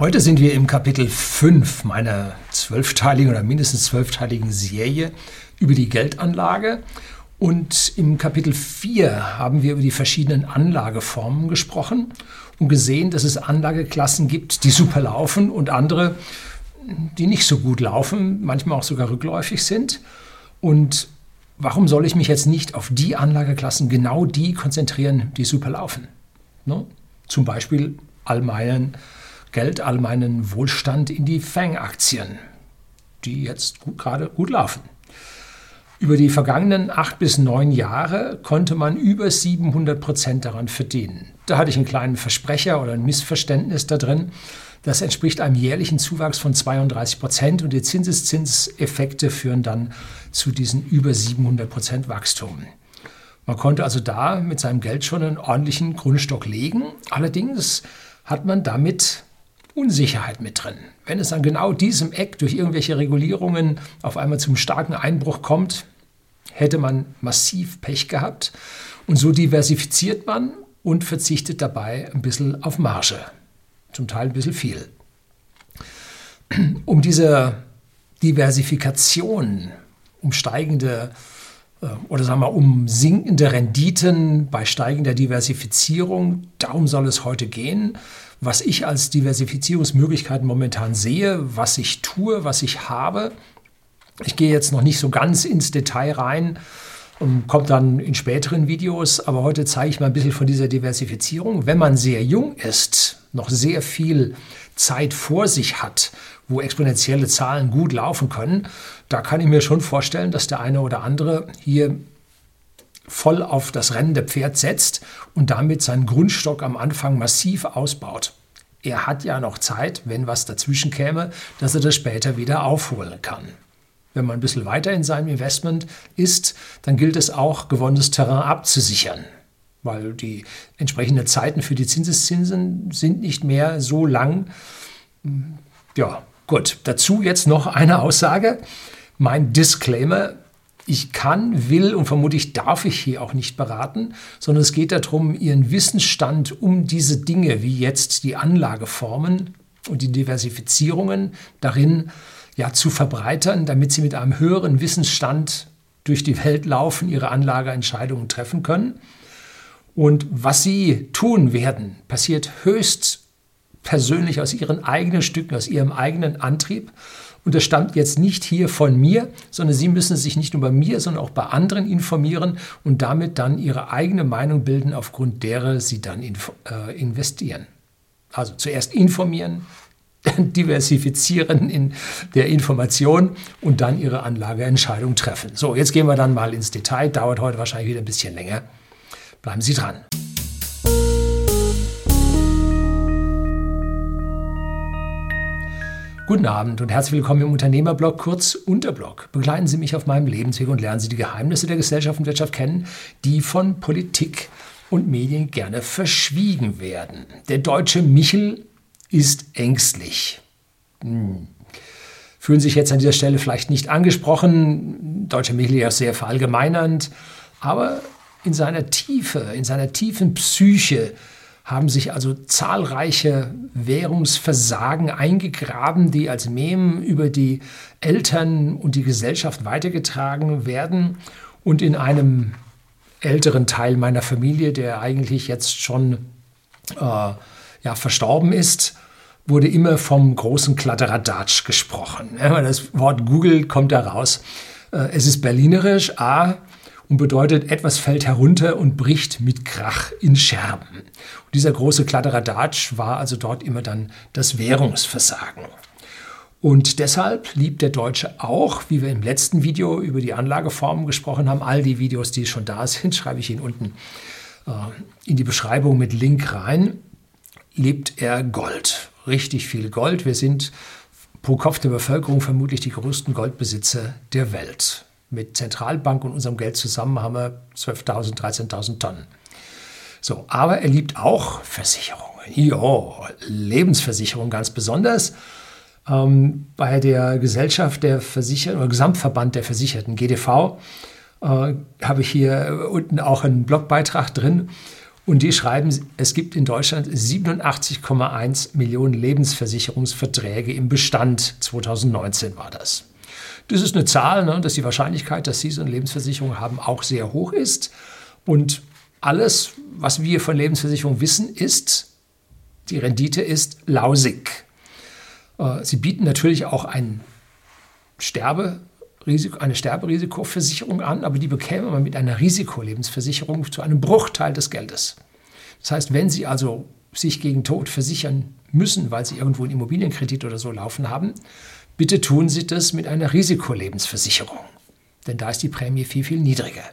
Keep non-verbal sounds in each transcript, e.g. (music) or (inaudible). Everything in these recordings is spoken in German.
Heute sind wir im Kapitel 5 meiner zwölfteiligen oder mindestens zwölfteiligen Serie über die Geldanlage. Und im Kapitel 4 haben wir über die verschiedenen Anlageformen gesprochen und gesehen, dass es Anlageklassen gibt, die super laufen und andere, die nicht so gut laufen, manchmal auch sogar rückläufig sind. Und warum soll ich mich jetzt nicht auf die Anlageklassen, genau die konzentrieren, die super laufen? Ne? Zum Beispiel all meinen Geld, all meinen Wohlstand in die Fang-Aktien, die jetzt gut, gerade gut laufen. Über die vergangenen acht bis neun Jahre konnte man über 700 Prozent daran verdienen. Da hatte ich einen kleinen Versprecher oder ein Missverständnis da drin. Das entspricht einem jährlichen Zuwachs von 32 Prozent und die Zinseszinseffekte führen dann zu diesen über 700 Prozent Wachstum. Man konnte also da mit seinem Geld schon einen ordentlichen Grundstock legen. Allerdings hat man damit Unsicherheit mit drin. Wenn es an genau diesem Eck durch irgendwelche Regulierungen auf einmal zum starken Einbruch kommt, hätte man massiv Pech gehabt. Und so diversifiziert man und verzichtet dabei ein bisschen auf Marge. Zum Teil ein bisschen viel. Um diese Diversifikation, um steigende äh, oder sagen wir um sinkende Renditen bei steigender Diversifizierung, darum soll es heute gehen was ich als Diversifizierungsmöglichkeiten momentan sehe, was ich tue, was ich habe. Ich gehe jetzt noch nicht so ganz ins Detail rein kommt dann in späteren Videos, aber heute zeige ich mal ein bisschen von dieser Diversifizierung. Wenn man sehr jung ist, noch sehr viel Zeit vor sich hat, wo exponentielle Zahlen gut laufen können, da kann ich mir schon vorstellen, dass der eine oder andere hier voll auf das rennende Pferd setzt und damit seinen Grundstock am Anfang massiv ausbaut. Er hat ja noch Zeit, wenn was dazwischen käme, dass er das später wieder aufholen kann. Wenn man ein bisschen weiter in seinem Investment ist, dann gilt es auch, gewonnenes Terrain abzusichern, weil die entsprechenden Zeiten für die Zinseszinsen sind nicht mehr so lang. Ja, gut. Dazu jetzt noch eine Aussage. Mein Disclaimer, ich kann, will und vermutlich darf ich hier auch nicht beraten, sondern es geht darum, Ihren Wissensstand um diese Dinge wie jetzt die Anlageformen und die Diversifizierungen darin ja, zu verbreitern, damit Sie mit einem höheren Wissensstand durch die Welt laufen, Ihre Anlageentscheidungen treffen können. Und was Sie tun werden, passiert höchst persönlich aus Ihren eigenen Stücken, aus Ihrem eigenen Antrieb. Und das stammt jetzt nicht hier von mir, sondern Sie müssen sich nicht nur bei mir, sondern auch bei anderen informieren und damit dann Ihre eigene Meinung bilden, aufgrund derer Sie dann äh, investieren. Also zuerst informieren, (laughs) diversifizieren in der Information und dann Ihre Anlageentscheidung treffen. So, jetzt gehen wir dann mal ins Detail. Dauert heute wahrscheinlich wieder ein bisschen länger. Bleiben Sie dran. Guten Abend und herzlich willkommen im Unternehmerblog, kurz Unterblog. Begleiten Sie mich auf meinem Lebensweg und lernen Sie die Geheimnisse der Gesellschaft und Wirtschaft kennen, die von Politik und Medien gerne verschwiegen werden. Der deutsche Michel ist ängstlich. Hm. Fühlen sich jetzt an dieser Stelle vielleicht nicht angesprochen, deutsche Michel ja sehr verallgemeinernd, aber in seiner Tiefe, in seiner tiefen Psyche haben sich also zahlreiche Währungsversagen eingegraben, die als Mem über die Eltern und die Gesellschaft weitergetragen werden. Und in einem älteren Teil meiner Familie, der eigentlich jetzt schon äh, ja, verstorben ist, wurde immer vom großen Kladderadatsch gesprochen. Das Wort Google kommt da raus. Äh, es ist berlinerisch, A, und bedeutet, etwas fällt herunter und bricht mit Krach in Scherben. Und dieser große Kladderadatsch war also dort immer dann das Währungsversagen. Und deshalb liebt der Deutsche auch, wie wir im letzten Video über die Anlageformen gesprochen haben, all die Videos, die schon da sind, (laughs) schreibe ich Ihnen unten äh, in die Beschreibung mit Link rein, liebt er Gold. Richtig viel Gold. Wir sind pro Kopf der Bevölkerung vermutlich die größten Goldbesitzer der Welt. Mit Zentralbank und unserem Geld zusammen haben wir 12.000, 13.000 Tonnen. So, aber er liebt auch Versicherungen. Jo, Lebensversicherung ganz besonders. Ähm, bei der Gesellschaft der Versicherten oder Gesamtverband der Versicherten, GDV, äh, habe ich hier unten auch einen Blogbeitrag drin. Und die schreiben, es gibt in Deutschland 87,1 Millionen Lebensversicherungsverträge im Bestand. 2019 war das. Das ist eine Zahl, ne, dass die Wahrscheinlichkeit, dass Sie so eine Lebensversicherung haben, auch sehr hoch ist. Und alles, was wir von Lebensversicherung wissen, ist, die Rendite ist lausig. Äh, sie bieten natürlich auch ein Sterberisiko, eine Sterberisikoversicherung an, aber die bekäme man mit einer Risikolebensversicherung zu einem Bruchteil des Geldes. Das heißt, wenn Sie also sich gegen Tod versichern müssen, weil Sie irgendwo einen Immobilienkredit oder so laufen haben, bitte tun Sie das mit einer Risikolebensversicherung. Denn da ist die Prämie viel, viel niedriger.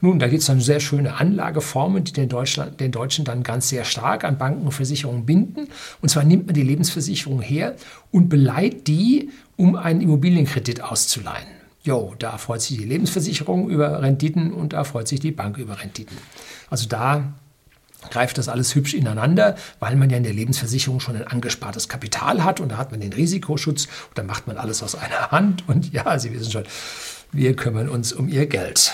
Nun, da gibt es dann sehr schöne Anlageformen, die den, Deutschland, den Deutschen dann ganz sehr stark an Banken und Versicherungen binden. Und zwar nimmt man die Lebensversicherung her und beleiht die, um einen Immobilienkredit auszuleihen. Jo, da freut sich die Lebensversicherung über Renditen und da freut sich die Bank über Renditen. Also da greift das alles hübsch ineinander, weil man ja in der Lebensversicherung schon ein angespartes Kapital hat und da hat man den Risikoschutz und dann macht man alles aus einer Hand und ja, Sie wissen schon, wir kümmern uns um Ihr Geld.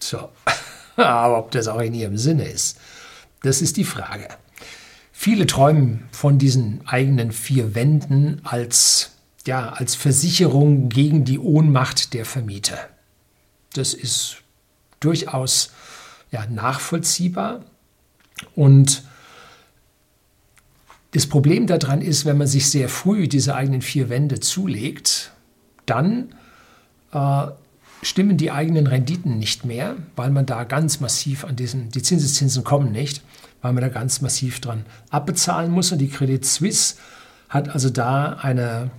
So. (laughs) Aber ob das auch in ihrem Sinne ist, das ist die Frage. Viele träumen von diesen eigenen vier Wänden als, ja, als Versicherung gegen die Ohnmacht der Vermieter. Das ist durchaus ja, nachvollziehbar. Und das Problem daran ist, wenn man sich sehr früh diese eigenen vier Wände zulegt, dann äh, stimmen die eigenen Renditen nicht mehr, weil man da ganz massiv an diesen, die Zinseszinsen kommen nicht, weil man da ganz massiv dran abbezahlen muss. Und die Credit Suisse hat also da eine,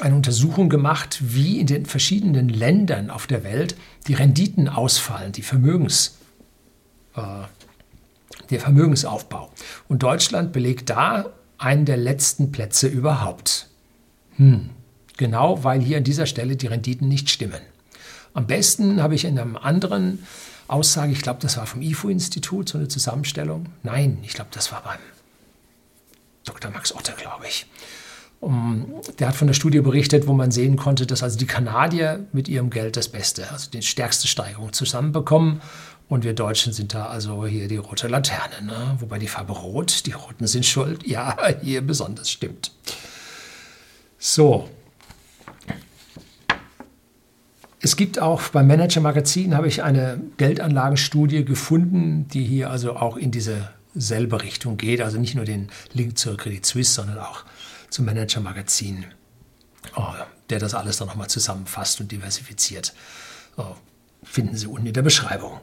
eine Untersuchung gemacht, wie in den verschiedenen Ländern auf der Welt die Renditen ausfallen, die Vermögens, äh, der Vermögensaufbau. Und Deutschland belegt da einen der letzten Plätze überhaupt. Hm. Genau, weil hier an dieser Stelle die Renditen nicht stimmen. Am besten habe ich in einem anderen Aussage, ich glaube, das war vom IFO-Institut, so eine Zusammenstellung. Nein, ich glaube, das war beim Dr. Max Otter, glaube ich. Um, der hat von der Studie berichtet, wo man sehen konnte, dass also die Kanadier mit ihrem Geld das Beste, also die stärkste Steigerung zusammenbekommen. Und wir Deutschen sind da also hier die rote Laterne. Ne? Wobei die Farbe rot, die Roten sind schuld. Ja, (laughs) hier besonders stimmt. So, es gibt auch beim Manager Magazin habe ich eine Geldanlagenstudie gefunden, die hier also auch in diese selbe Richtung geht. Also nicht nur den Link zur Credit Suisse, sondern auch zum Manager Magazin, oh, der das alles dann nochmal zusammenfasst und diversifiziert. Oh, finden Sie unten in der Beschreibung.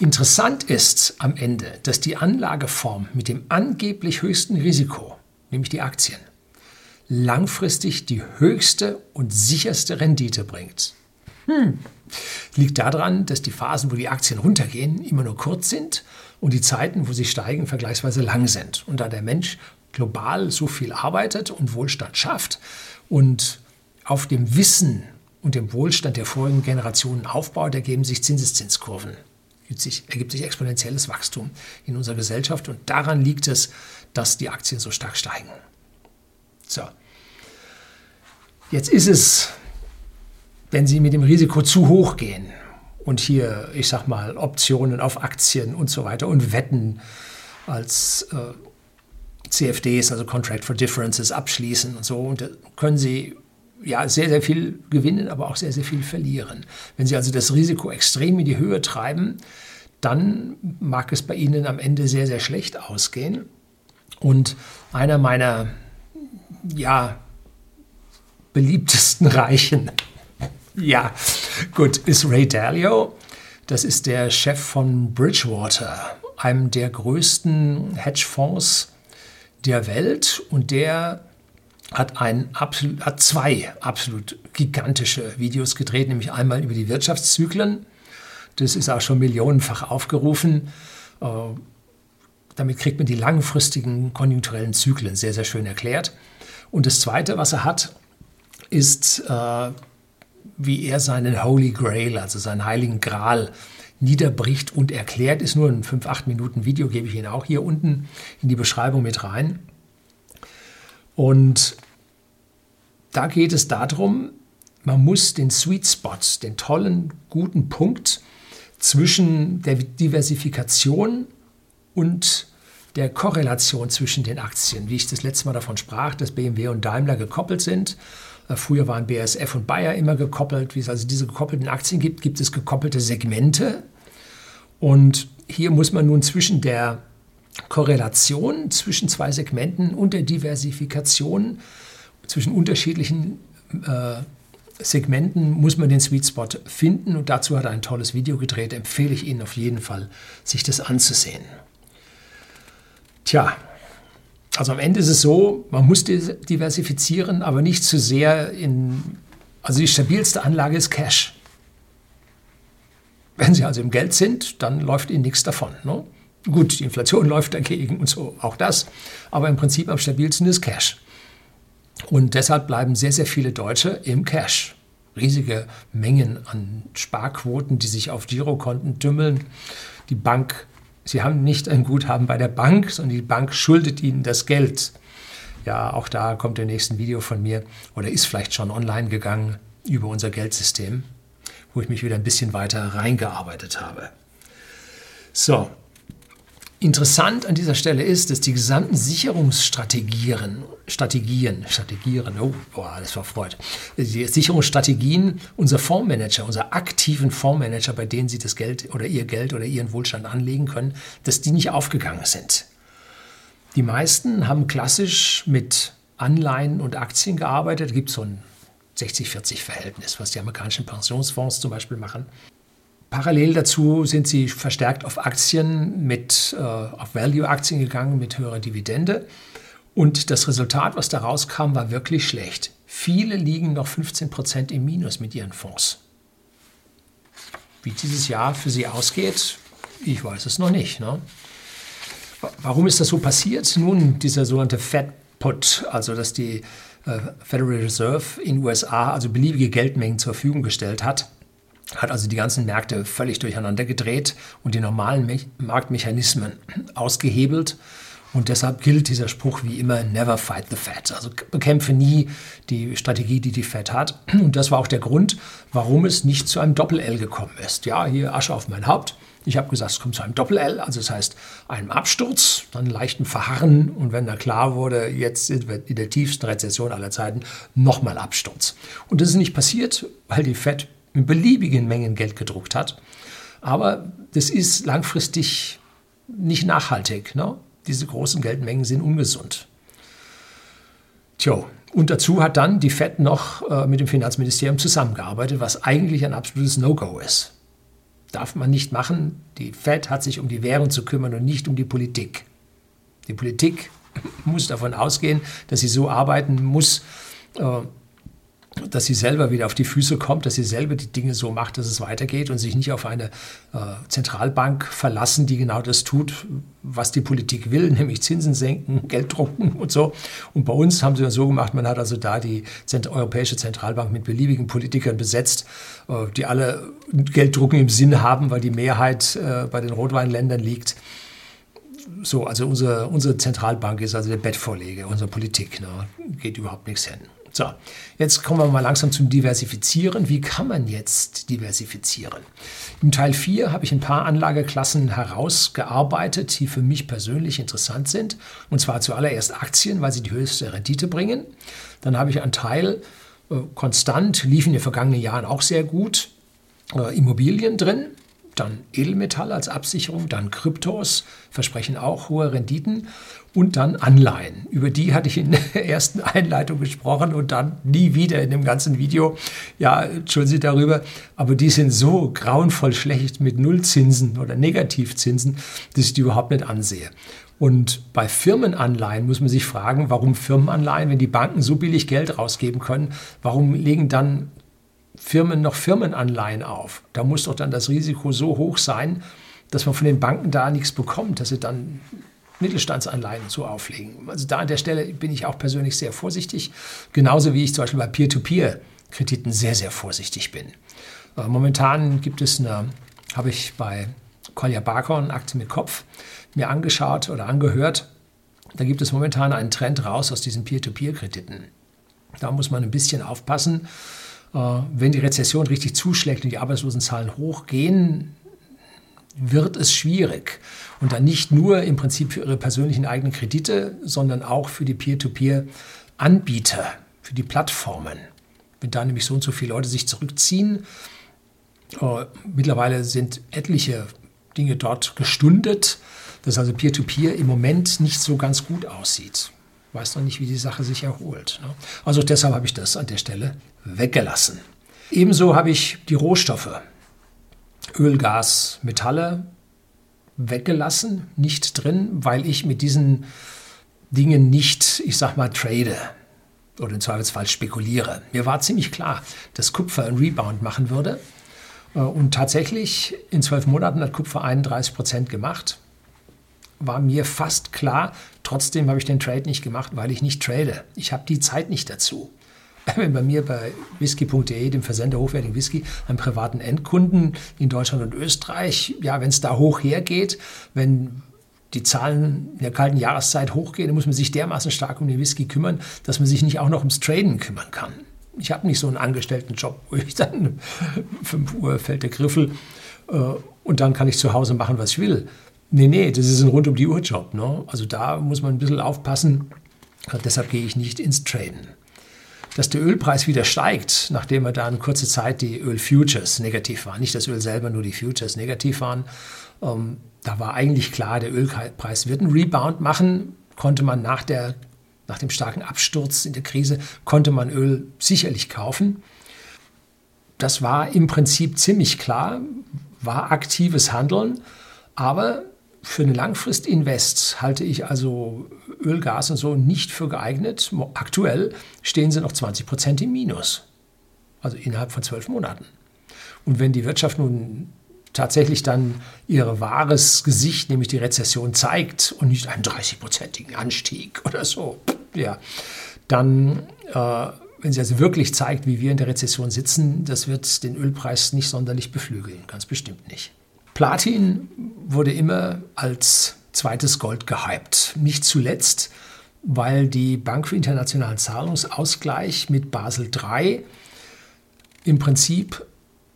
Interessant ist am Ende, dass die Anlageform mit dem angeblich höchsten Risiko, nämlich die Aktien, langfristig die höchste und sicherste Rendite bringt. Hm. Liegt daran, dass die Phasen, wo die Aktien runtergehen, immer nur kurz sind und die Zeiten, wo sie steigen, vergleichsweise lang sind. Und da der Mensch global so viel arbeitet und Wohlstand schafft und auf dem Wissen und dem Wohlstand der vorigen Generationen aufbaut, ergeben sich Zinseszinskurven. Sich, ergibt sich exponentielles Wachstum in unserer Gesellschaft und daran liegt es, dass die Aktien so stark steigen. So. Jetzt ist es, wenn Sie mit dem Risiko zu hoch gehen und hier, ich sag mal, Optionen auf Aktien und so weiter und Wetten als äh, CFDs, also Contract for Differences, abschließen und so, und da können Sie ja, sehr, sehr viel gewinnen, aber auch sehr, sehr viel verlieren. Wenn Sie also das Risiko extrem in die Höhe treiben, dann mag es bei Ihnen am Ende sehr, sehr schlecht ausgehen. Und einer meiner ja, beliebtesten (laughs) Reichen. Ja, gut, ist Ray Dalio. Das ist der Chef von Bridgewater, einem der größten Hedgefonds der Welt. Und der hat, ein, hat zwei absolut gigantische Videos gedreht, nämlich einmal über die Wirtschaftszyklen. Das ist auch schon millionenfach aufgerufen. Äh, damit kriegt man die langfristigen konjunkturellen Zyklen sehr, sehr schön erklärt. Und das Zweite, was er hat, ist, äh, wie er seinen Holy Grail, also seinen heiligen Gral, niederbricht und erklärt. Ist nur ein 5-8 Minuten Video, gebe ich Ihnen auch hier unten in die Beschreibung mit rein. Und da geht es darum, man muss den Sweet Spot, den tollen, guten Punkt zwischen der Diversifikation und der Korrelation zwischen den Aktien, wie ich das letzte Mal davon sprach, dass BMW und Daimler gekoppelt sind. Äh, früher waren BASF und Bayer immer gekoppelt. Wie es also diese gekoppelten Aktien gibt, gibt es gekoppelte Segmente. Und hier muss man nun zwischen der Korrelation zwischen zwei Segmenten und der Diversifikation zwischen unterschiedlichen äh, Segmenten muss man den Sweet Spot finden und dazu hat er ein tolles Video gedreht. Empfehle ich Ihnen auf jeden Fall, sich das anzusehen. Tja, also am Ende ist es so, man muss diversifizieren, aber nicht zu sehr in, also die stabilste Anlage ist Cash. Wenn Sie also im Geld sind, dann läuft Ihnen nichts davon. Ne? Gut, die Inflation läuft dagegen und so, auch das. Aber im Prinzip am stabilsten ist Cash. Und deshalb bleiben sehr, sehr viele Deutsche im Cash. Riesige Mengen an Sparquoten, die sich auf Girokonten tümmeln. Die Bank, sie haben nicht ein Guthaben bei der Bank, sondern die Bank schuldet ihnen das Geld. Ja, auch da kommt der nächste Video von mir oder ist vielleicht schon online gegangen über unser Geldsystem, wo ich mich wieder ein bisschen weiter reingearbeitet habe. So, Interessant an dieser Stelle ist, dass die gesamten Sicherungsstrategien, Strategien, Strategien, oh, boah, das war Freud, die Sicherungsstrategien unserer Fondsmanager, unserer aktiven Fondsmanager, bei denen sie das Geld oder ihr Geld oder ihren Wohlstand anlegen können, dass die nicht aufgegangen sind. Die meisten haben klassisch mit Anleihen und Aktien gearbeitet. Da gibt es so ein 60-40-Verhältnis, was die amerikanischen Pensionsfonds zum Beispiel machen. Parallel dazu sind sie verstärkt auf Aktien mit, äh, auf Value-Aktien gegangen mit höherer Dividende. Und das Resultat, was da rauskam, war wirklich schlecht. Viele liegen noch 15 Prozent im Minus mit ihren Fonds. Wie dieses Jahr für sie ausgeht, ich weiß es noch nicht. Ne? Warum ist das so passiert? Nun, dieser sogenannte Fed Put, also dass die äh, Federal Reserve in USA also beliebige Geldmengen zur Verfügung gestellt hat, hat also die ganzen Märkte völlig durcheinander gedreht und die normalen Me Marktmechanismen (clears throat) ausgehebelt. Und deshalb gilt dieser Spruch wie immer, never fight the Fed. Also bekämpfe nie die Strategie, die die Fed hat. (clears throat) Und das war auch der Grund, warum es nicht zu einem Doppel-L gekommen ist. Ja, hier Asche auf mein Haupt. Ich habe gesagt, es kommt zu einem Doppel-L, also das heißt einem Absturz, dann leichten Verharren und wenn da klar wurde, jetzt sind wir in der tiefsten Rezession aller Zeiten, nochmal Absturz. Und das ist nicht passiert, weil die Fed in beliebigen Mengen Geld gedruckt hat. Aber das ist langfristig nicht nachhaltig. Ne? Diese großen Geldmengen sind ungesund. Tja, und dazu hat dann die Fed noch äh, mit dem Finanzministerium zusammengearbeitet, was eigentlich ein absolutes No-Go ist. Darf man nicht machen. Die Fed hat sich um die Währung zu kümmern und nicht um die Politik. Die Politik (laughs) muss davon ausgehen, dass sie so arbeiten muss, äh, dass sie selber wieder auf die Füße kommt, dass sie selber die Dinge so macht, dass es weitergeht und sich nicht auf eine äh, Zentralbank verlassen, die genau das tut, was die Politik will, (laughs) nämlich Zinsen senken, Geld drucken und so. Und bei uns haben sie das so gemacht, man hat also da die Zent Europäische Zentralbank mit beliebigen Politikern besetzt, äh, die alle Gelddrucken im Sinn haben, weil die Mehrheit äh, bei den Rotweinländern liegt. So, also unsere, unsere Zentralbank ist also der Bettvorleger unserer Politik. Ne? Geht überhaupt nichts hin. So, jetzt kommen wir mal langsam zum Diversifizieren. Wie kann man jetzt diversifizieren? Im Teil 4 habe ich ein paar Anlageklassen herausgearbeitet, die für mich persönlich interessant sind. Und zwar zuallererst Aktien, weil sie die höchste Rendite bringen. Dann habe ich einen Teil äh, konstant, lief in den vergangenen Jahren auch sehr gut, äh, Immobilien drin dann Edelmetalle als Absicherung, dann Kryptos, versprechen auch hohe Renditen und dann Anleihen. Über die hatte ich in der ersten Einleitung gesprochen und dann nie wieder in dem ganzen Video. Ja, entschuldigen Sie darüber, aber die sind so grauenvoll schlecht mit Nullzinsen oder Negativzinsen, dass ich die überhaupt nicht ansehe. Und bei Firmenanleihen muss man sich fragen, warum Firmenanleihen, wenn die Banken so billig Geld rausgeben können, warum legen dann Firmen noch Firmenanleihen auf. Da muss doch dann das Risiko so hoch sein, dass man von den Banken da nichts bekommt, dass sie dann Mittelstandsanleihen so auflegen. Also da an der Stelle bin ich auch persönlich sehr vorsichtig, genauso wie ich zum Beispiel bei Peer-to-Peer-Krediten sehr, sehr vorsichtig bin. Äh, momentan gibt es eine, habe ich bei Kolja Barkhorn, Akte mit Kopf, mir angeschaut oder angehört. Da gibt es momentan einen Trend raus aus diesen Peer-to-Peer-Krediten. Da muss man ein bisschen aufpassen, wenn die Rezession richtig zuschlägt und die Arbeitslosenzahlen hochgehen, wird es schwierig. Und dann nicht nur im Prinzip für ihre persönlichen eigenen Kredite, sondern auch für die Peer-to-Peer-Anbieter, für die Plattformen. Wenn da nämlich so und so viele Leute sich zurückziehen, äh, mittlerweile sind etliche Dinge dort gestundet, dass also Peer-to-Peer -Peer im Moment nicht so ganz gut aussieht. Weiß noch nicht, wie die Sache sich erholt. Ne? Also deshalb habe ich das an der Stelle weggelassen. Ebenso habe ich die Rohstoffe, Öl, Gas, Metalle weggelassen, nicht drin, weil ich mit diesen Dingen nicht, ich sag mal, trade oder im Zweifelsfall spekuliere. Mir war ziemlich klar, dass Kupfer einen Rebound machen würde. Äh, und tatsächlich, in zwölf Monaten hat Kupfer 31 Prozent gemacht. War mir fast klar. Trotzdem habe ich den Trade nicht gemacht, weil ich nicht trade. Ich habe die Zeit nicht dazu. (laughs) Wenn bei mir bei whisky.de, dem Versender hochwertigen Whisky, einen privaten Endkunden in Deutschland und Österreich, ja, wenn es da hoch hergeht, wenn die Zahlen in der kalten Jahreszeit hochgehen, dann muss man sich dermaßen stark um den Whisky kümmern, dass man sich nicht auch noch ums Traden kümmern kann ich habe nicht so einen angestellten Job, wo ich dann (laughs) 5 Uhr fällt der Griffel äh, und dann kann ich zu Hause machen, was ich will. Nee, nee, das ist ein rund um die Uhr Job. Ne? Also da muss man ein bisschen aufpassen. Deshalb gehe ich nicht ins Traden. Dass der Ölpreis wieder steigt, nachdem er da eine kurze Zeit die Ölfutures negativ waren, nicht das Öl selber, nur die Futures negativ waren, ähm, da war eigentlich klar, der Ölpreis wird einen Rebound machen, konnte man nach der nach dem starken Absturz in der Krise konnte man Öl sicherlich kaufen. Das war im Prinzip ziemlich klar, war aktives Handeln, aber für eine Langfrist-Invest halte ich also Öl, Gas und so nicht für geeignet. Aktuell stehen sie noch 20 Prozent im Minus, also innerhalb von zwölf Monaten. Und wenn die Wirtschaft nun tatsächlich dann ihr wahres Gesicht, nämlich die Rezession, zeigt und nicht einen 30-prozentigen Anstieg oder so, ja, dann, äh, wenn sie also wirklich zeigt, wie wir in der Rezession sitzen, das wird den Ölpreis nicht sonderlich beflügeln, ganz bestimmt nicht. Platin wurde immer als zweites Gold gehypt. Nicht zuletzt, weil die Bank für internationalen Zahlungsausgleich mit Basel III im Prinzip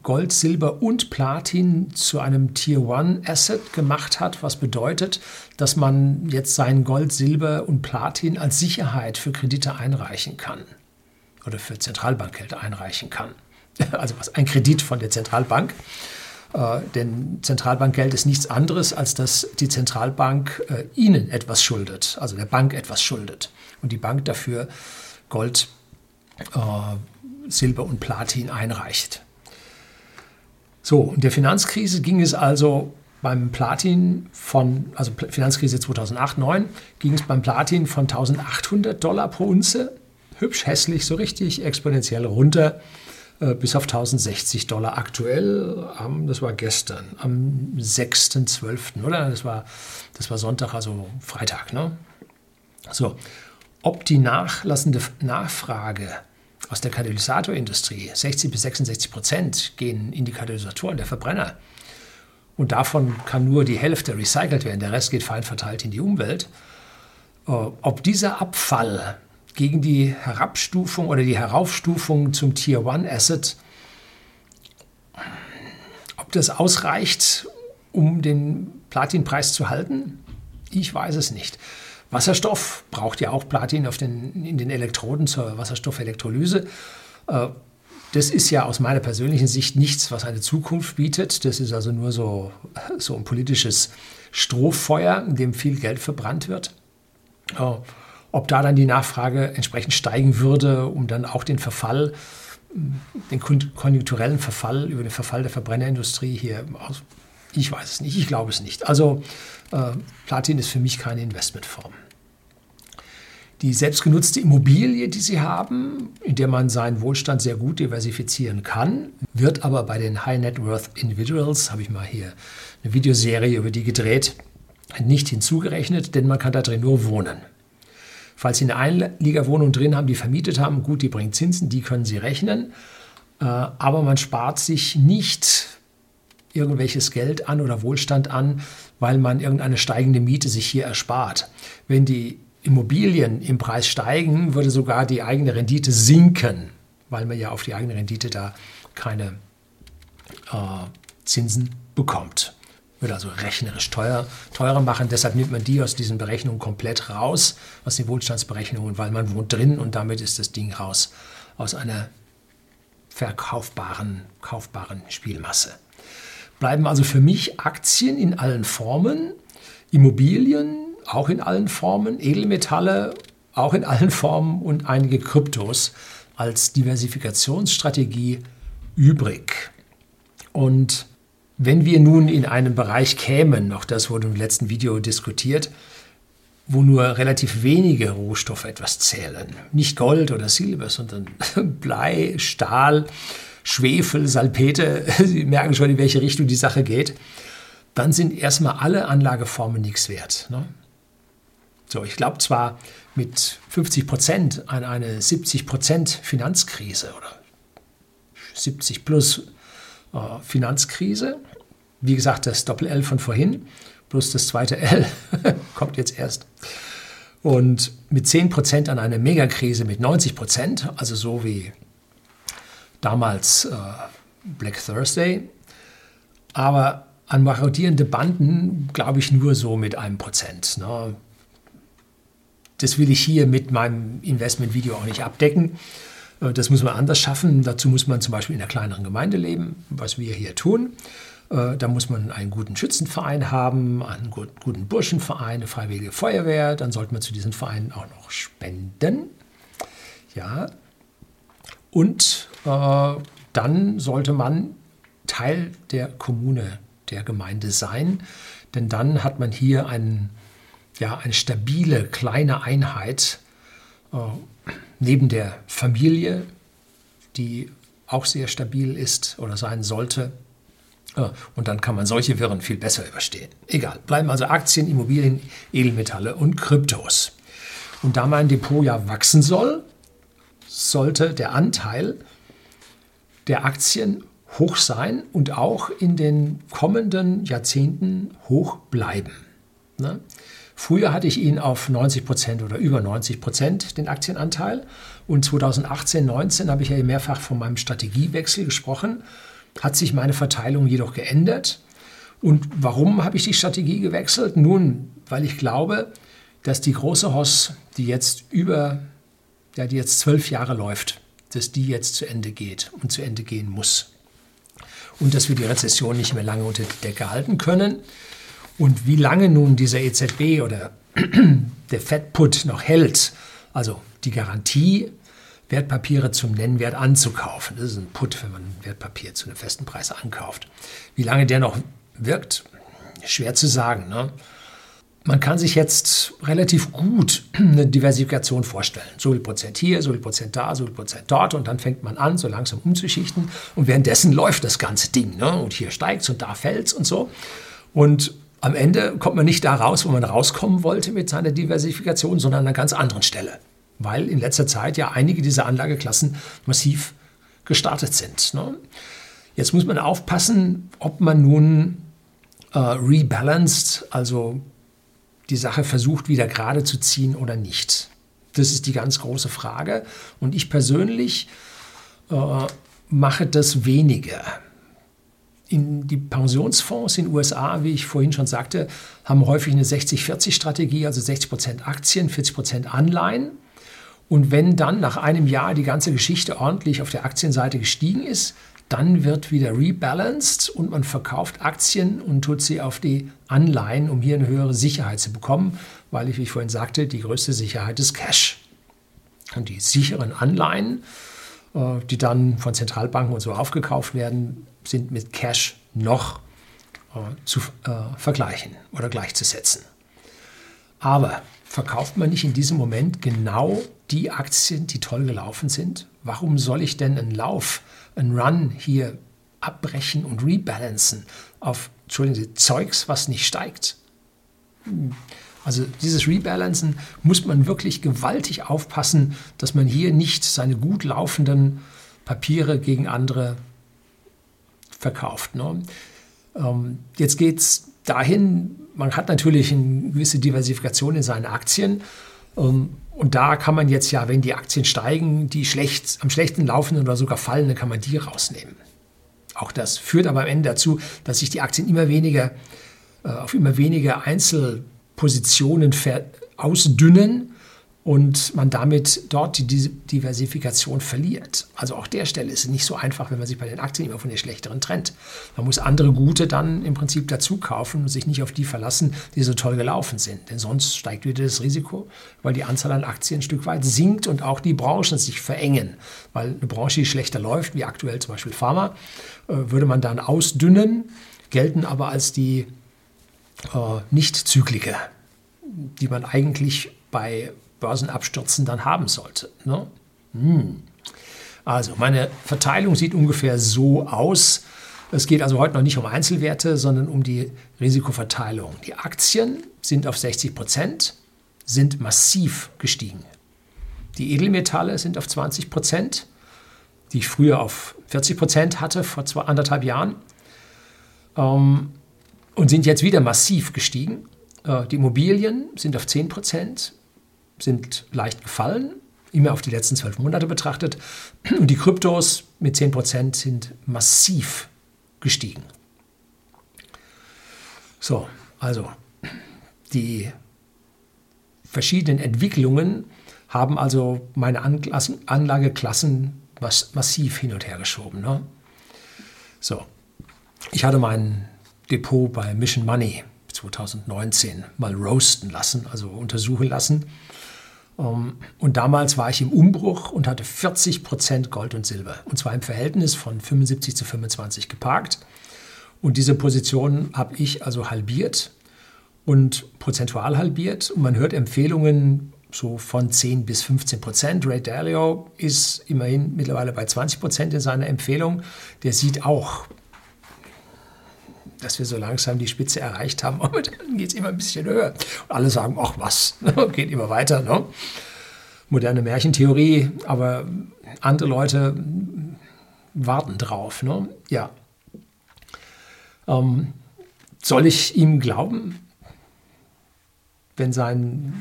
Gold, Silber und Platin zu einem Tier One Asset gemacht hat, was bedeutet, dass man jetzt sein Gold, Silber und Platin als Sicherheit für Kredite einreichen kann oder für Zentralbankgeld einreichen kann. (laughs) Also was ein Kredit von der Zentralbank. Äh, denn Zentralbankgeld ist nichts anderes, als dass die Zentralbank äh, Ihnen etwas schuldet, also der Bank etwas schuldet. Und die Bank dafür Gold, äh, Silber und Platin einreicht. So, in der Finanzkrise ging es also beim Platin von, also Finanzkrise 2008, 2009, ging es beim Platin von 1800 Dollar pro Unze, hübsch hässlich, so richtig exponentiell runter, bis auf 1060 Dollar aktuell, ähm, das war gestern, am 6.12., oder? Das war, das war Sonntag, also Freitag, ne? So, ob die nachlassende Nachfrage aus der Katalysatorindustrie, 60 bis 66 Prozent gehen in die Katalysatoren der Verbrenner. Und davon kann nur die Hälfte recycelt werden, der Rest geht fein verteilt in die Umwelt. Äh, ob dieser Abfall gegen die Herabstufung oder die Heraufstufung zum Tier One Asset, ob das ausreicht, um den Platinpreis zu halten, ich weiß es nicht. Wasserstoff braucht ja auch Platin auf den, in den Elektroden zur Wasserstoffelektrolyse. Äh, das ist ja aus meiner persönlichen Sicht nichts, was eine Zukunft bietet. Das ist also nur so, so ein politisches Strohfeuer, in dem viel Geld verbrannt wird. Ob da dann die Nachfrage entsprechend steigen würde, um dann auch den Verfall, den konjunkturellen Verfall über den Verfall der Verbrennerindustrie hier aus. Ich weiß es nicht, ich glaube es nicht. Also äh, Platin ist für mich keine Investmentform die selbstgenutzte Immobilie, die sie haben, in der man seinen Wohlstand sehr gut diversifizieren kann, wird aber bei den High Net Worth Individuals, habe ich mal hier eine Videoserie über die gedreht, nicht hinzugerechnet, denn man kann da drin nur wohnen. Falls Sie eine Einliegerwohnung drin haben, die vermietet haben, gut, die bringt Zinsen, die können Sie rechnen, äh, aber man spart sich nicht irgendwelches Geld an oder Wohlstand an, weil man irgendeine steigende Miete sich hier erspart. Wenn die Immobilien im Preis steigen, würde sogar die eigene Rendite sinken, weil man ja auf die eigene Rendite da keine äh, Zinsen bekommt. Würde also rechnerisch teuer, teurer machen. Deshalb nimmt man die aus diesen Berechnungen komplett raus, aus den Wohlstandsberechnungen, weil man wohnt drin und damit ist das Ding raus aus einer verkaufbaren kaufbaren Spielmasse. Bleiben also für mich Aktien in allen Formen, Immobilien auch in allen Formen, Edelmetalle auch in allen Formen und einige Kryptos als Diversifikationsstrategie übrig. Und wenn wir nun in einen Bereich kämen, auch das wurde im letzten Video diskutiert, wo nur relativ wenige Rohstoffe etwas zählen, nicht Gold oder Silber, sondern (laughs) Blei, Stahl, Schwefel, Salpete, (laughs) Sie merken schon, in welche Richtung die Sache geht, dann sind erstmal alle Anlageformen nichts wert. Ne? So, ich glaube zwar mit 50 Prozent an eine 70 Prozent Finanzkrise oder 70 plus äh, Finanzkrise. Wie gesagt, das Doppel-L von vorhin plus das zweite L (laughs) kommt jetzt erst. Und mit 10 Prozent an eine Megakrise mit 90 Prozent, also so wie damals äh, Black Thursday. Aber an marodierende Banden glaube ich nur so mit einem Prozent. Ne? Das will ich hier mit meinem Investmentvideo auch nicht abdecken. Äh, das muss man anders schaffen. Dazu muss man zum Beispiel in einer kleineren Gemeinde leben, was wir hier tun. Äh, da muss man einen guten Schützenverein haben, einen guten Burschenverein, eine freiwillige Feuerwehr. Dann sollte man zu diesen Vereinen auch noch spenden. Ja. Und äh, dann sollte man Teil der Kommune, der Gemeinde sein. Denn dann hat man hier einen ja, eine stabile kleine Einheit äh, neben der Familie, die auch sehr stabil ist oder sein sollte. Und dann kann man solche Wirren viel besser überstehen. Egal, bleiben also Aktien, Immobilien, Edelmetalle und Kryptos. Und da mein Depot ja wachsen soll, sollte der Anteil der Aktien hoch sein und auch in den kommenden Jahrzehnten hoch bleiben. Ne? Früher hatte ich ihn auf 90 Prozent oder über 90 Prozent, den Aktienanteil. Und 2018, 19 habe ich ja mehrfach von meinem Strategiewechsel gesprochen. Hat sich meine Verteilung jedoch geändert. Und warum habe ich die Strategie gewechselt? Nun, weil ich glaube, dass die große Hoss, die jetzt über, ja, die jetzt zwölf Jahre läuft, dass die jetzt zu Ende geht und zu Ende gehen muss. Und dass wir die Rezession nicht mehr lange unter die Decke halten können. Und wie lange nun dieser EZB oder (clears throat) der Fed-Put noch hält, also die Garantie, Wertpapiere zum Nennwert anzukaufen. Das ist ein Put, wenn man ein Wertpapier zu einem festen Preis ankauft. Wie lange der noch wirkt, schwer zu sagen. Ne? Man kann sich jetzt relativ gut (clears throat) eine Diversifikation vorstellen. So viel Prozent hier, so viel Prozent da, so viel Prozent dort. Und dann fängt man an, so langsam umzuschichten. Und währenddessen läuft das ganze Ding. Ne? Und hier steigt es und da fällt es und so. Und am Ende kommt man nicht da raus, wo man rauskommen wollte mit seiner Diversifikation, sondern an einer ganz anderen Stelle. Weil in letzter Zeit ja einige dieser Anlageklassen massiv gestartet sind. Ne? Jetzt muss man aufpassen, ob man nun äh, rebalanced, also die Sache versucht wieder gerade zu ziehen oder nicht. Das ist die ganz große Frage. Und ich persönlich äh, mache das weniger in die Pensionsfonds in den USA, wie ich vorhin schon sagte, haben häufig eine 60-40-Strategie, also 60 Prozent Aktien, 40 Prozent Anleihen. Und wenn dann nach einem Jahr die ganze Geschichte ordentlich auf der Aktienseite gestiegen ist, dann wird wieder rebalanced und man verkauft Aktien und tut sie auf die Anleihen, um hier eine höhere Sicherheit zu bekommen, weil ich, wie ich vorhin sagte, die größte Sicherheit ist Cash. Und die sicheren Anleihen, äh, die dann von Zentralbanken und so aufgekauft werden, sind mit Cash noch äh, zu äh, vergleichen oder gleichzusetzen. Aber verkauft man nicht in diesem Moment genau die Aktien, die toll gelaufen sind? Warum soll ich denn einen Lauf, einen Run hier abbrechen und rebalancen auf, Entschuldigen Sie, Zeugs, was nicht steigt? Also dieses Rebalancen muss man wirklich gewaltig aufpassen, dass man hier nicht seine gut laufenden Papiere gegen andere verkauft. Ne? Ähm, jetzt geht es dahin, man hat natürlich eine gewisse Diversifikation in seinen Aktien. Ähm, und da kann man jetzt ja, wenn die Aktien steigen, die schlecht, am schlechten laufenden oder sogar fallenden, kann man die rausnehmen. Auch das führt aber am Ende dazu, dass sich die Aktien immer weniger äh, auf immer weniger Einzelpositionen ausdünnen und man damit dort die Diversifikation verliert. Also auch der Stelle ist es nicht so einfach, wenn man sich bei den Aktien immer von den schlechteren trennt. Man muss andere gute dann im Prinzip dazu kaufen und sich nicht auf die verlassen, die so toll gelaufen sind. Denn sonst steigt wieder das Risiko, weil die Anzahl an Aktien ein Stück weit sinkt und auch die Branchen sich verengen. Weil eine Branche, die schlechter läuft, wie aktuell zum Beispiel Pharma, äh, würde man dann ausdünnen, gelten aber als die äh, Nicht-Zykliker, die man eigentlich bei Börsenabstürzen dann haben sollte. Ne? Hm. Also meine Verteilung sieht ungefähr so aus. Es geht also heute noch nicht um Einzelwerte, sondern um die Risikoverteilung. Die Aktien sind auf 60 Prozent, sind massiv gestiegen. Die Edelmetalle sind auf 20 Prozent, die ich früher auf 40 Prozent hatte vor zwei, anderthalb Jahren ähm, und sind jetzt wieder massiv gestiegen. Äh, die Immobilien sind auf 10 Prozent, sind leicht gefallen, immer auf die letzten zwölf Monate betrachtet. Und die Kryptos mit 10% sind massiv gestiegen. So, also die verschiedenen Entwicklungen haben also meine Anlageklassen massiv hin und her geschoben. Ne? So, ich hatte mein Depot bei Mission Money 2019 mal roasten lassen, also untersuchen lassen. Ähm, und damals war ich im Umbruch und hatte 40 Prozent Gold und Silber. Und zwar im Verhältnis von 75 zu 25 geparkt. Und diese Position habe ich also halbiert und prozentual halbiert. Und man hört Empfehlungen so von 10 bis 15 Prozent. Ray Dalio ist immerhin mittlerweile bei 20 Prozent in seiner Empfehlung. Der sieht auch dass wir so langsam die Spitze erreicht haben. (laughs) Aber dann geht es immer ein bisschen höher. Und alle sagen, ach was, (laughs) geht immer weiter. Ne? Moderne Märchentheorie, aber andere Leute warten drauf. Ne? Ja. Ähm, soll ich ihm glauben, wenn sein,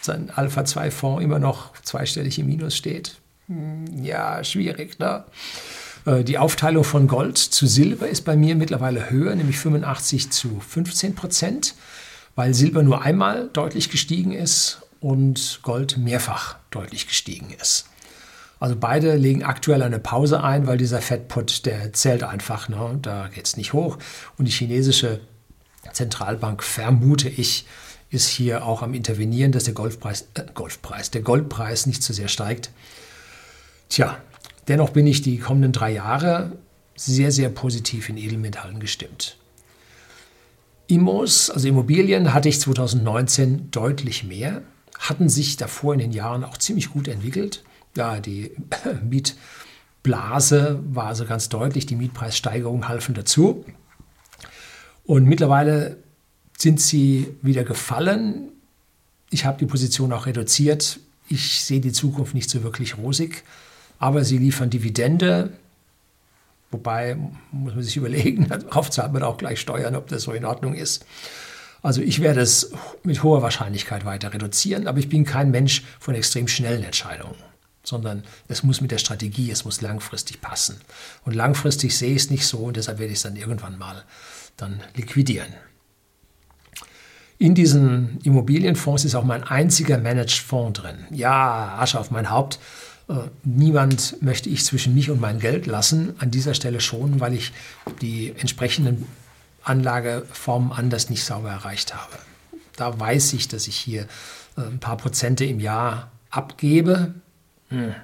sein Alpha-2-Fonds immer noch zweistellig im Minus steht? Hm, ja, schwierig, ne? Äh, die Aufteilung von Gold zu Silber ist bei mir mittlerweile höher, nämlich 85 zu 15 Prozent, weil Silber nur einmal deutlich gestiegen ist und Gold mehrfach deutlich gestiegen ist. Also beide legen aktuell eine Pause ein, weil dieser Fettput, der zählt einfach, ne? da geht es nicht hoch. Und die chinesische Zentralbank, vermute ich, ist hier auch am Intervenieren, dass der Golfpreis, äh, Golfpreis, der Goldpreis nicht zu sehr steigt. Tja, Dennoch bin ich die kommenden drei Jahre sehr, sehr positiv in Edelmetallen gestimmt. Immos, also Immobilien, hatte ich 2019 deutlich mehr, hatten sich davor in den Jahren auch ziemlich gut entwickelt. Ja, die (coughs) Mietblase war also ganz deutlich, die Mietpreissteigerungen halfen dazu. Und mittlerweile sind sie wieder gefallen. Ich habe die Position auch reduziert. Ich sehe die Zukunft nicht so wirklich rosig aber sie liefern Dividende. Wobei, muss man sich überlegen, (laughs) darauf zahlt man auch gleich Steuern, ob das so in Ordnung ist. Also ich werde es mit hoher Wahrscheinlichkeit weiter reduzieren, aber ich bin kein Mensch von extrem schnellen Entscheidungen, sondern es muss mit der Strategie, es muss langfristig passen. Und langfristig sehe ich es nicht so und deshalb werde ich es dann irgendwann mal dann liquidieren. In diesen Immobilienfonds ist auch mein einziger Managed Fonds drin. Ja, Asche auf mein Haupt. Äh, niemand möchte ich zwischen mich und mein Geld lassen. An dieser Stelle schon, weil ich die entsprechenden Anlageformen anders nicht sauber erreicht habe. Da weiß ich, dass ich hier äh, ein paar Prozente im Jahr abgebe. Hm.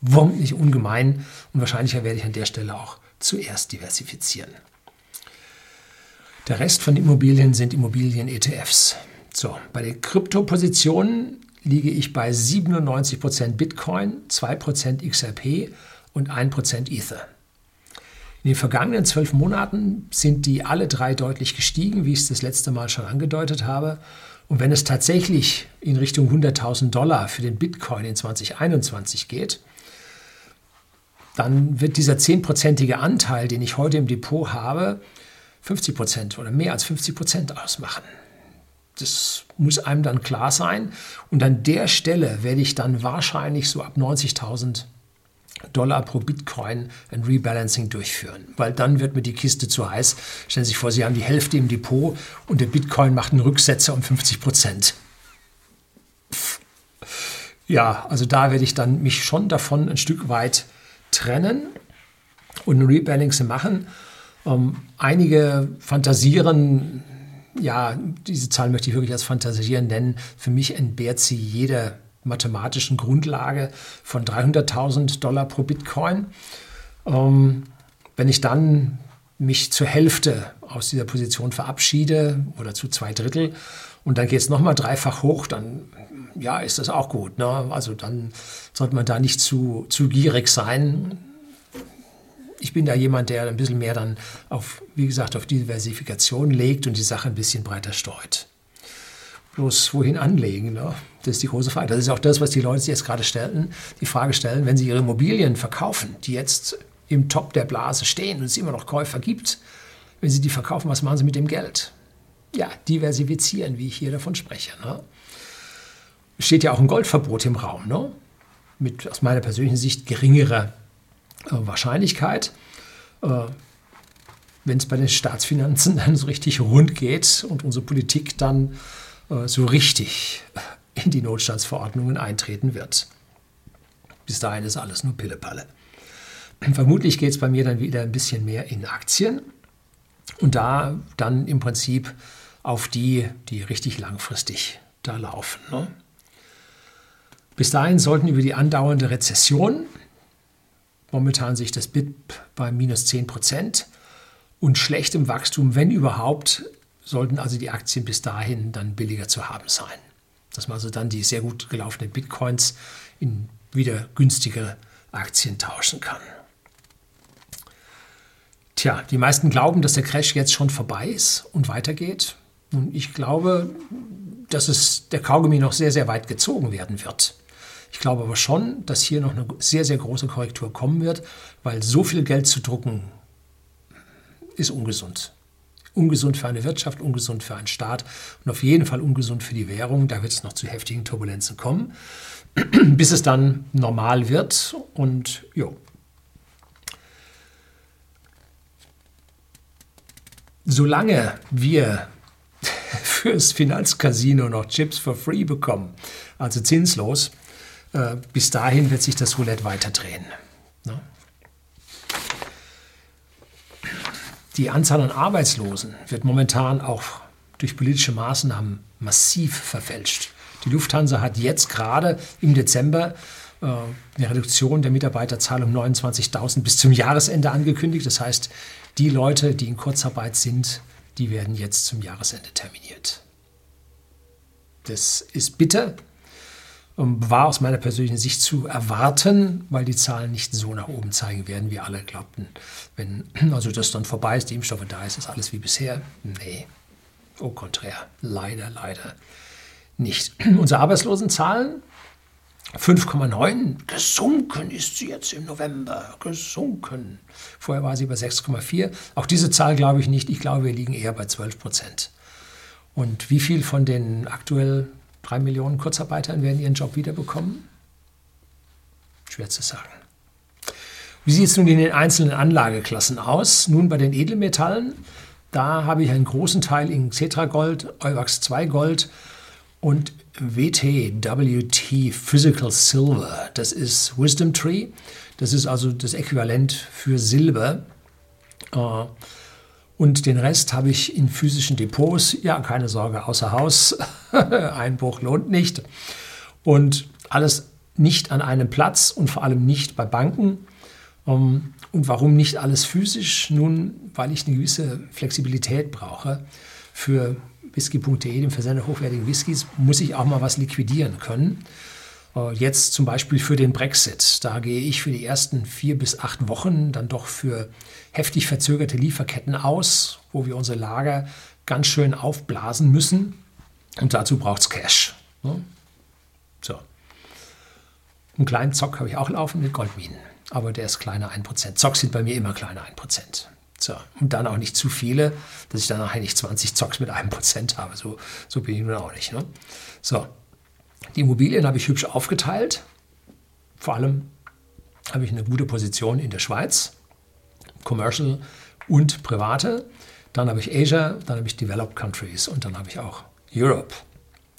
Wurmt nicht ungemein und wahrscheinlich werde ich an der Stelle auch zuerst diversifizieren. Der Rest von Immobilien sind Immobilien-ETFs. So, bei den Kryptopositionen liege ich bei 97% Bitcoin, 2% XRP und 1% Ether. In den vergangenen zwölf Monaten sind die alle drei deutlich gestiegen, wie ich es das letzte Mal schon angedeutet habe. Und wenn es tatsächlich in Richtung 100.000 Dollar für den Bitcoin in 2021 geht, dann wird dieser 10%ige Anteil, den ich heute im Depot habe, 50% oder mehr als 50% ausmachen. Das muss einem dann klar sein. Und an der Stelle werde ich dann wahrscheinlich so ab 90.000 Dollar pro Bitcoin ein Rebalancing durchführen, weil dann wird mir die Kiste zu heiß. Stellen Sie sich vor, Sie haben die Hälfte im Depot und der Bitcoin macht einen Rücksetzer um 50 Prozent. Ja, also da werde ich dann mich schon davon ein Stück weit trennen und ein Rebalancing machen. Ähm, einige fantasieren, ja, diese Zahl möchte ich wirklich als fantasieren nennen. Für mich entbehrt sie jeder mathematischen Grundlage von 300.000 Dollar pro Bitcoin. Ähm, wenn ich dann mich zur Hälfte aus dieser Position verabschiede oder zu zwei Drittel und dann geht es nochmal dreifach hoch, dann ja, ist das auch gut. Ne? Also dann sollte man da nicht zu, zu gierig sein. Ich bin da jemand, der ein bisschen mehr dann auf, wie gesagt, auf Diversifikation legt und die Sache ein bisschen breiter streut. Bloß wohin anlegen? Ne? Das ist die große Frage. Das ist auch das, was die Leute sich jetzt gerade stellen, die Frage stellen, wenn sie ihre Immobilien verkaufen, die jetzt im Top der Blase stehen und es immer noch Käufer gibt, wenn sie die verkaufen, was machen sie mit dem Geld? Ja, diversifizieren, wie ich hier davon spreche. Ne? Steht ja auch ein Goldverbot im Raum, ne? mit aus meiner persönlichen Sicht geringerer Wahrscheinlichkeit. Äh, wenn es bei den Staatsfinanzen (laughs) dann so richtig rund geht und unsere Politik dann äh, so richtig (laughs) in die Notstandsverordnungen eintreten wird. Bis dahin ist alles nur Pillepalle. (clears throat) Vermutlich geht es bei mir dann wieder ein bisschen mehr in Aktien und da dann im Prinzip auf die, die richtig langfristig da laufen. Ne? Bis dahin sollten über die andauernde Rezession, momentan sich das BIP bei minus 10 Prozent und schlechtem Wachstum, wenn überhaupt, sollten also die Aktien bis dahin dann billiger zu haben sein. Dass man also dann die sehr gut gelaufenen Bitcoins in wieder günstigere Aktien tauschen kann. Tja, die meisten glauben, dass der Crash jetzt schon vorbei ist und weitergeht. Und ich glaube, dass es der Kaugummi noch sehr, sehr weit gezogen werden wird. Ich glaube aber schon, dass hier noch eine sehr, sehr große Korrektur kommen wird, weil so viel Geld zu drucken ist ungesund. Ungesund für eine Wirtschaft, ungesund für einen Staat und auf jeden Fall ungesund für die Währung. Da wird es noch zu heftigen Turbulenzen kommen, (clears throat) bis es dann normal wird. Und jo. Solange wir (laughs) fürs Finanzcasino noch Chips for free bekommen, also zinslos, äh, bis dahin wird sich das Roulette weiterdrehen. Ne? Die Anzahl an Arbeitslosen wird momentan auch durch politische Maßnahmen massiv verfälscht. Die Lufthansa hat jetzt gerade im Dezember äh, eine Reduktion der Mitarbeiterzahl um 29.000 bis zum Jahresende angekündigt. Das heißt, die Leute, die in Kurzarbeit sind, die werden jetzt zum Jahresende terminiert. Das ist bitter, war aus meiner persönlichen Sicht zu erwarten, weil die Zahlen nicht so nach oben zeigen werden, wie alle glaubten. Wenn also das dann vorbei ist, die Impfstoffe da ist, ist alles wie bisher. Nee, au contraire, leider, leider nicht. (clears throat) Unsere Arbeitslosenzahlen 5,9 gesunken ist sie jetzt im November, gesunken. Vorher war sie bei 6,4. Auch diese Zahl glaube ich nicht. Ich glaube, wir liegen eher bei 12 Prozent. Und wie viel von den aktuell Drei Millionen Kurzarbeitern werden ihren Job wiederbekommen? Schwer zu sagen. Wie sieht es nun in den einzelnen Anlageklassen aus? Nun bei den Edelmetallen, da habe ich einen großen Teil in Cetra-Gold, Euwax 2 Gold und WTWT Physical Silver. Das ist Wisdom Tree. Das ist also das Äquivalent für Silber. Äh, und den Rest habe ich in physischen Depots. Ja, keine Sorge, außer Haus. (laughs) Einbruch lohnt nicht. Und alles nicht an einem Platz und vor allem nicht bei Banken. Ähm, und warum nicht alles physisch? Nun, weil ich eine gewisse Flexibilität brauche. Für whisky.de, dem Versender hochwertigen Whiskys, muss ich auch mal was liquidieren können. Äh, jetzt zum Beispiel für den Brexit. Da gehe ich für die ersten vier bis acht Wochen dann doch für heftig verzögerte Lieferketten aus, wo wir unsere Lager ganz schön aufblasen müssen. Und dazu braucht es Cash. Ne? So. Einen kleinen Zock habe ich auch laufen mit Goldminen. Aber der ist kleiner 1%. Zocks sind bei mir immer kleiner 1%. So. Und dann auch nicht zu viele, dass ich dann nachher nicht 20 Zocks mit 1% habe. So, so bin ich nun auch nicht. Ne? So. Die Immobilien habe ich hübsch aufgeteilt. Vor allem habe ich eine gute Position in der Schweiz, Commercial und Private. Dann habe ich Asia, dann habe ich Developed Countries und dann habe ich auch Europe,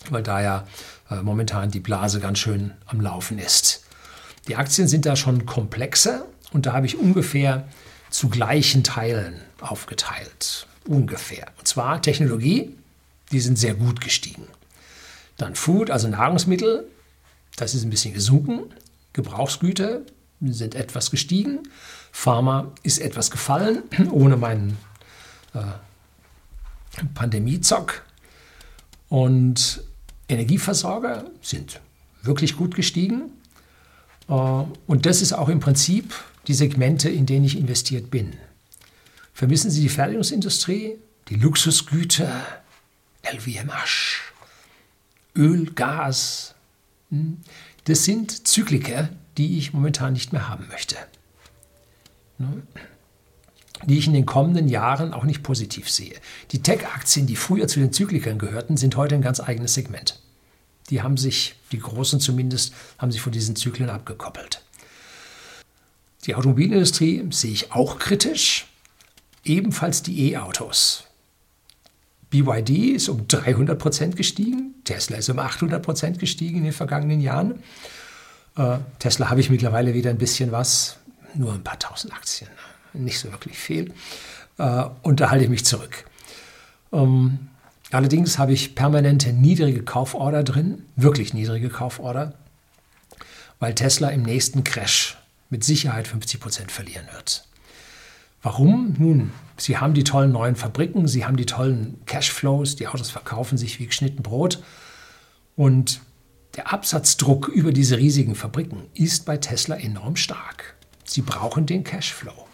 weil da ja äh, momentan die Blase ganz schön am Laufen ist. Die Aktien sind da schon komplexer und da habe ich ungefähr zu gleichen Teilen aufgeteilt. Ungefähr. Und zwar Technologie, die sind sehr gut gestiegen. Dann Food, also Nahrungsmittel, das ist ein bisschen gesunken. Gebrauchsgüter sind etwas gestiegen. Pharma ist etwas gefallen, (clears throat) ohne meinen äh, Pandemiezock. Und Energieversorger sind wirklich gut gestiegen. Äh, und das ist auch im Prinzip die Segmente, in denen ich investiert bin. Vermissen Sie die Fertigungsindustrie, die Luxusgüter, LVMH, Öl, Gas? Hm? Das sind Zykliker, die ich momentan nicht mehr haben möchte. Ne? Die ich in den kommenden Jahren auch nicht positiv sehe. Die Tech-Aktien, die früher zu den Zyklikern gehörten, sind heute ein ganz eigenes Segment. Die haben sich, die Großen zumindest, haben sich von diesen Zyklen abgekoppelt. Die Automobilindustrie sehe ich auch kritisch. Ebenfalls die E-Autos. BYD ist um 300 Prozent gestiegen, Tesla ist um 800 Prozent gestiegen in den vergangenen Jahren. Äh, Tesla habe ich mittlerweile wieder ein bisschen was, nur ein paar tausend Aktien, nicht so wirklich viel. Äh, und da halte ich mich zurück. Ähm, allerdings habe ich permanente niedrige Kauforder drin, wirklich niedrige Kauforder, weil Tesla im nächsten Crash mit Sicherheit 50 Prozent verlieren wird. Warum? Nun, sie haben die tollen neuen Fabriken, sie haben die tollen Cashflows, die Autos verkaufen sich wie geschnitten Brot und der Absatzdruck über diese riesigen Fabriken ist bei Tesla enorm stark. Sie brauchen den Cashflow.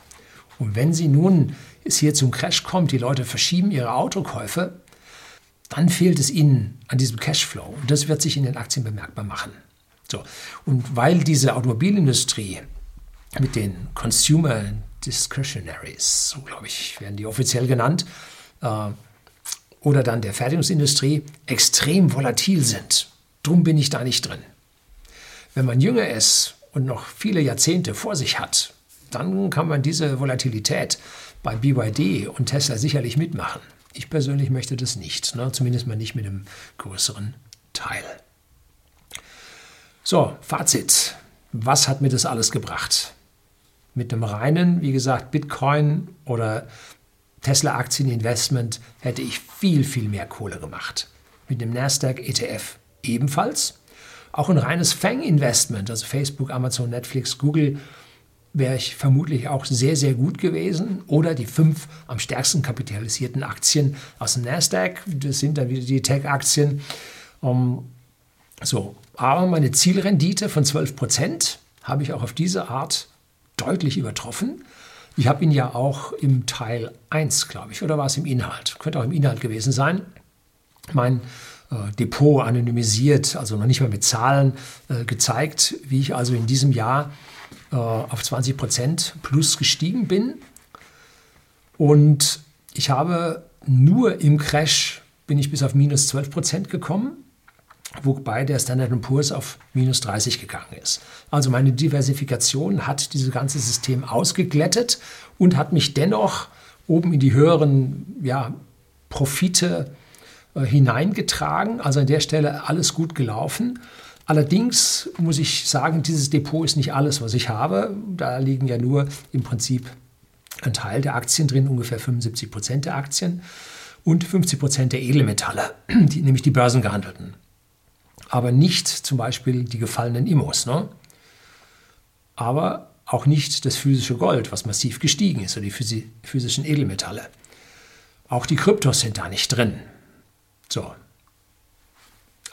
Und wenn sie nun es hier zum Crash kommt, die Leute verschieben ihre Autokäufe, dann fehlt es ihnen an diesem Cashflow. Und das wird sich in den Aktien bemerkbar machen. So. Und weil diese Automobilindustrie mit den Consumer Discretionaries, so glaube ich, werden die offiziell genannt, äh, oder dann der Fertigungsindustrie extrem volatil sind. Drum bin ich da nicht drin. Wenn man jünger ist und noch viele Jahrzehnte vor sich hat, dann kann man diese Volatilität bei BYD und Tesla sicherlich mitmachen. Ich persönlich möchte das nicht, ne? zumindest mal nicht mit einem größeren Teil. So, Fazit. Was hat mir das alles gebracht? Mit einem reinen, wie gesagt, Bitcoin oder Tesla-Aktien-Investment hätte ich viel, viel mehr Kohle gemacht. Mit dem Nasdaq ETF ebenfalls. Auch ein reines Fang-Investment, also Facebook, Amazon, Netflix, Google, wäre ich vermutlich auch sehr, sehr gut gewesen. Oder die fünf am stärksten kapitalisierten Aktien aus dem Nasdaq, das sind dann wieder die Tech-Aktien. Um, so, aber meine Zielrendite von 12 Prozent habe ich auch auf diese Art deutlich übertroffen. Ich habe ihn ja auch im Teil 1, glaube ich, oder war es im Inhalt? Könnte auch im Inhalt gewesen sein. Mein äh, Depot anonymisiert, also noch nicht mal mit Zahlen äh, gezeigt, wie ich also in diesem Jahr äh, auf 20 Prozent plus gestiegen bin. Und ich habe nur im Crash bin ich bis auf minus 12 Prozent gekommen, wobei der Standard Poor's auf minus 30 gegangen ist. Also meine Diversifikation hat dieses ganze System ausgeglättet und hat mich dennoch oben in die höheren ja, Profite äh, hineingetragen. Also an der Stelle alles gut gelaufen. Allerdings muss ich sagen, dieses Depot ist nicht alles, was ich habe. Da liegen ja nur im Prinzip ein Teil der Aktien drin, ungefähr 75 Prozent der Aktien und 50 Prozent der Edelmetalle, (clears throat) die, nämlich die börsengehandelten. Aber nicht zum Beispiel die gefallenen Immos. Ne? Aber auch nicht das physische Gold, was massiv gestiegen ist, oder die physischen Edelmetalle. Auch die Kryptos sind da nicht drin. So.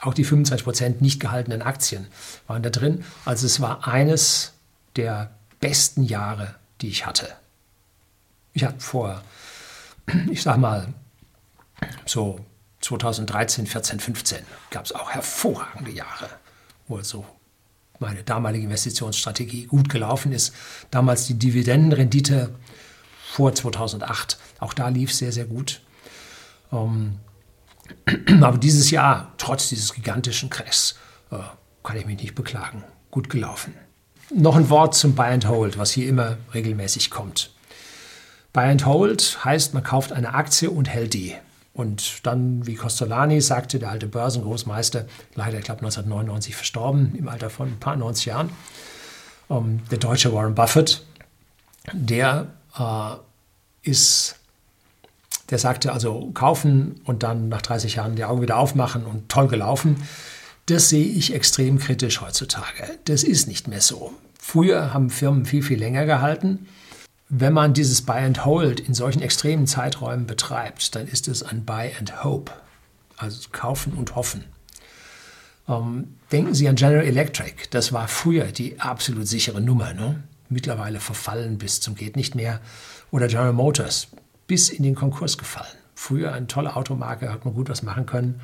Auch die 25% nicht gehaltenen Aktien waren da drin. Also es war eines der besten Jahre, die ich hatte. Ich hatte vor, (clears throat) ich sag mal, so 2013, 14, 15 gab es auch hervorragende Jahre, wo so meine damalige Investitionsstrategie gut gelaufen ist. Damals die Dividendenrendite vor 2008, auch da lief sehr, sehr gut. Ähm, (clears throat) Aber dieses Jahr, trotz dieses gigantischen Crashs, äh, kann ich mich nicht beklagen. Gut gelaufen. noch ein Wort zum Buy and Hold, was hier immer regelmäßig kommt. Buy and Hold heißt, man kauft eine Aktie und hält die. Und dann, wie Costolani sagte, der alte Börsengroßmeister, leider, ich glaube 1999 verstorben, im Alter von ein paar 90 Jahren, ähm, der deutsche Warren Buffett, der äh, ist, der sagte also kaufen und dann nach 30 Jahren die Augen wieder aufmachen und toll gelaufen. Das sehe ich extrem kritisch heutzutage. Das ist nicht mehr so. Früher haben Firmen viel, viel länger gehalten. Wenn man dieses Buy and Hold in solchen extremen Zeiträumen betreibt, dann ist es ein Buy and Hope, also kaufen und hoffen. Ähm, denken Sie an General Electric, das war früher die absolut sichere Nummer. Ne? Mittlerweile verfallen bis zum geht nicht mehr. Oder General Motors, bis in den Konkurs gefallen. Früher eine tolle Automarke, hat man gut was machen können.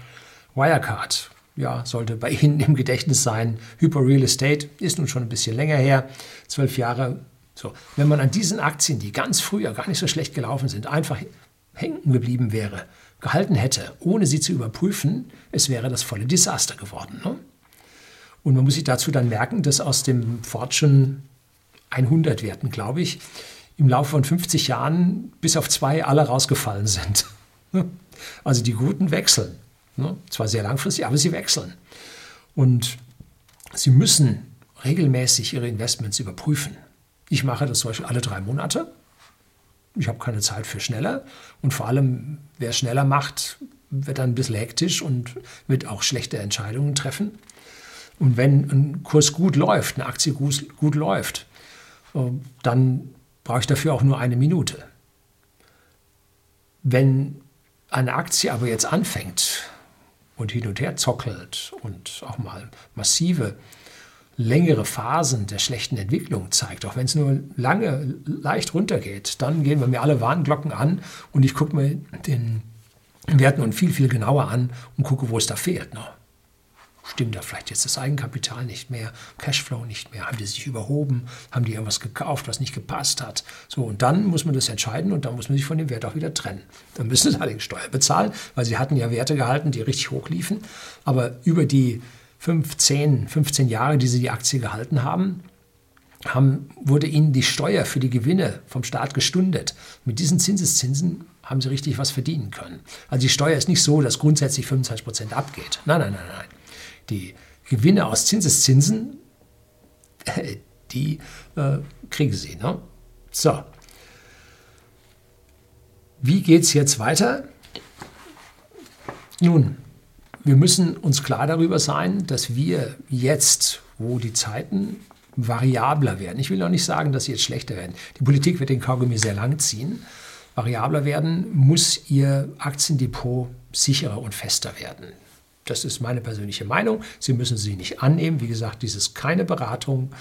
Wirecard, ja, sollte bei Ihnen im Gedächtnis sein. Hyper Real Estate ist nun schon ein bisschen länger her, zwölf Jahre. So, wenn man an diesen Aktien, die ganz früher gar nicht so schlecht gelaufen sind, einfach hängen geblieben wäre, gehalten hätte, ohne sie zu überprüfen, es wäre das volle Desaster geworden. Ne? Und man muss sich dazu dann merken, dass aus dem Fortune 100 Werten, glaube ich, im Laufe von 50 Jahren bis auf zwei alle rausgefallen sind. Also die Guten wechseln. Ne? Zwar sehr langfristig, aber sie wechseln. Und sie müssen regelmäßig ihre Investments überprüfen. Ich mache das zum Beispiel alle drei Monate. Ich habe keine Zeit für schneller. Und vor allem, wer schneller macht, wird dann ein bisschen hektisch und wird auch schlechte Entscheidungen treffen. Und wenn ein Kurs gut läuft, eine Aktie gut, gut läuft, äh, dann brauche ich dafür auch nur eine Minute. Wenn eine Aktie aber jetzt anfängt und hin und her zockelt und auch mal massive, längere Phasen der schlechten Entwicklung zeigt, auch wenn es nur lange leicht runtergeht, dann gehen bei mir alle Warnglocken an und ich gucke mir den Wert nun viel, viel genauer an und gucke, wo es da fehlt. Noch stimmt da vielleicht jetzt das Eigenkapital nicht mehr, Cashflow nicht mehr, haben die sich überhoben, haben die irgendwas gekauft, was nicht gepasst hat. So, und dann muss man das entscheiden und dann muss man sich von dem Wert auch wieder trennen. Dann müssen (laughs) sie allerdings Steuer bezahlen, weil sie hatten ja Werte gehalten, die richtig hoch liefen. Aber über die 15, 15 Jahre, die sie die Aktie gehalten haben, haben, wurde ihnen die Steuer für die Gewinne vom Staat gestundet. Mit diesen Zinseszinsen haben sie richtig was verdienen können. Also die Steuer ist nicht so, dass grundsätzlich 25 Prozent abgeht. Nein, nein, nein, nein die Gewinne aus Zinseszinsen, (laughs) die äh, kriegen sie. Ne? So. Wie geht es jetzt weiter? Nun, wir müssen uns klar darüber sein, dass wir jetzt, wo die Zeiten variabler werden, ich will auch nicht sagen, dass sie jetzt schlechter werden, die Politik wird den Kaugummi sehr lang ziehen, variabler werden, muss ihr Aktiendepot sicherer und fester werden. Das ist meine persönliche Meinung. Sie müssen sie nicht annehmen. Wie gesagt, dies ist keine Beratung.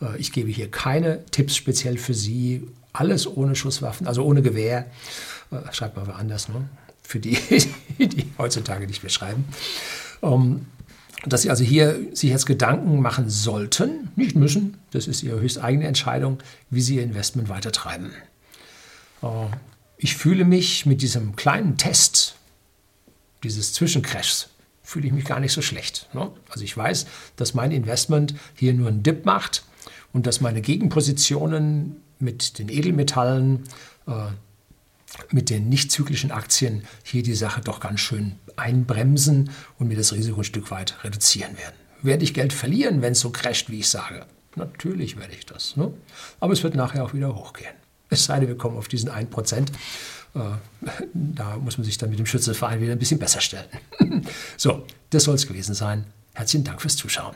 Äh, ich gebe hier keine Tipps speziell für Sie. Alles ohne Schusswaffen, also ohne Gewehr. Äh, schreibt mal woanders, ne? Für die, (laughs) die heutzutage nicht mehr schreiben. Ähm, dass Sie also hier sich jetzt Gedanken machen sollten, nicht müssen, das ist Ihre höchst eigene Entscheidung, wie Sie Ihr Investment weitertreiben. Äh, ich fühle mich mit diesem kleinen Test, dieses Zwischencrashs, fühle ich mich gar nicht so schlecht. Ne? Also ich weiß, dass mein Investment hier nur einen Dip macht und dass meine Gegenpositionen mit den Edelmetallen, äh, mit den nicht zyklischen Aktien hier die Sache doch ganz schön einbremsen und mir das Risiko ein Stück weit reduzieren werden. Werde ich Geld verlieren, wenn es so crasht, wie ich sage? Natürlich werde ich das. Ne? Aber es wird nachher auch wieder hochgehen. Es sei denn, wir kommen auf diesen 1%. Äh, da muss man sich dann mit dem Schützenverein wieder ein bisschen besser stellen. (laughs) so, das soll es gewesen sein. Herzlichen Dank fürs Zuschauen.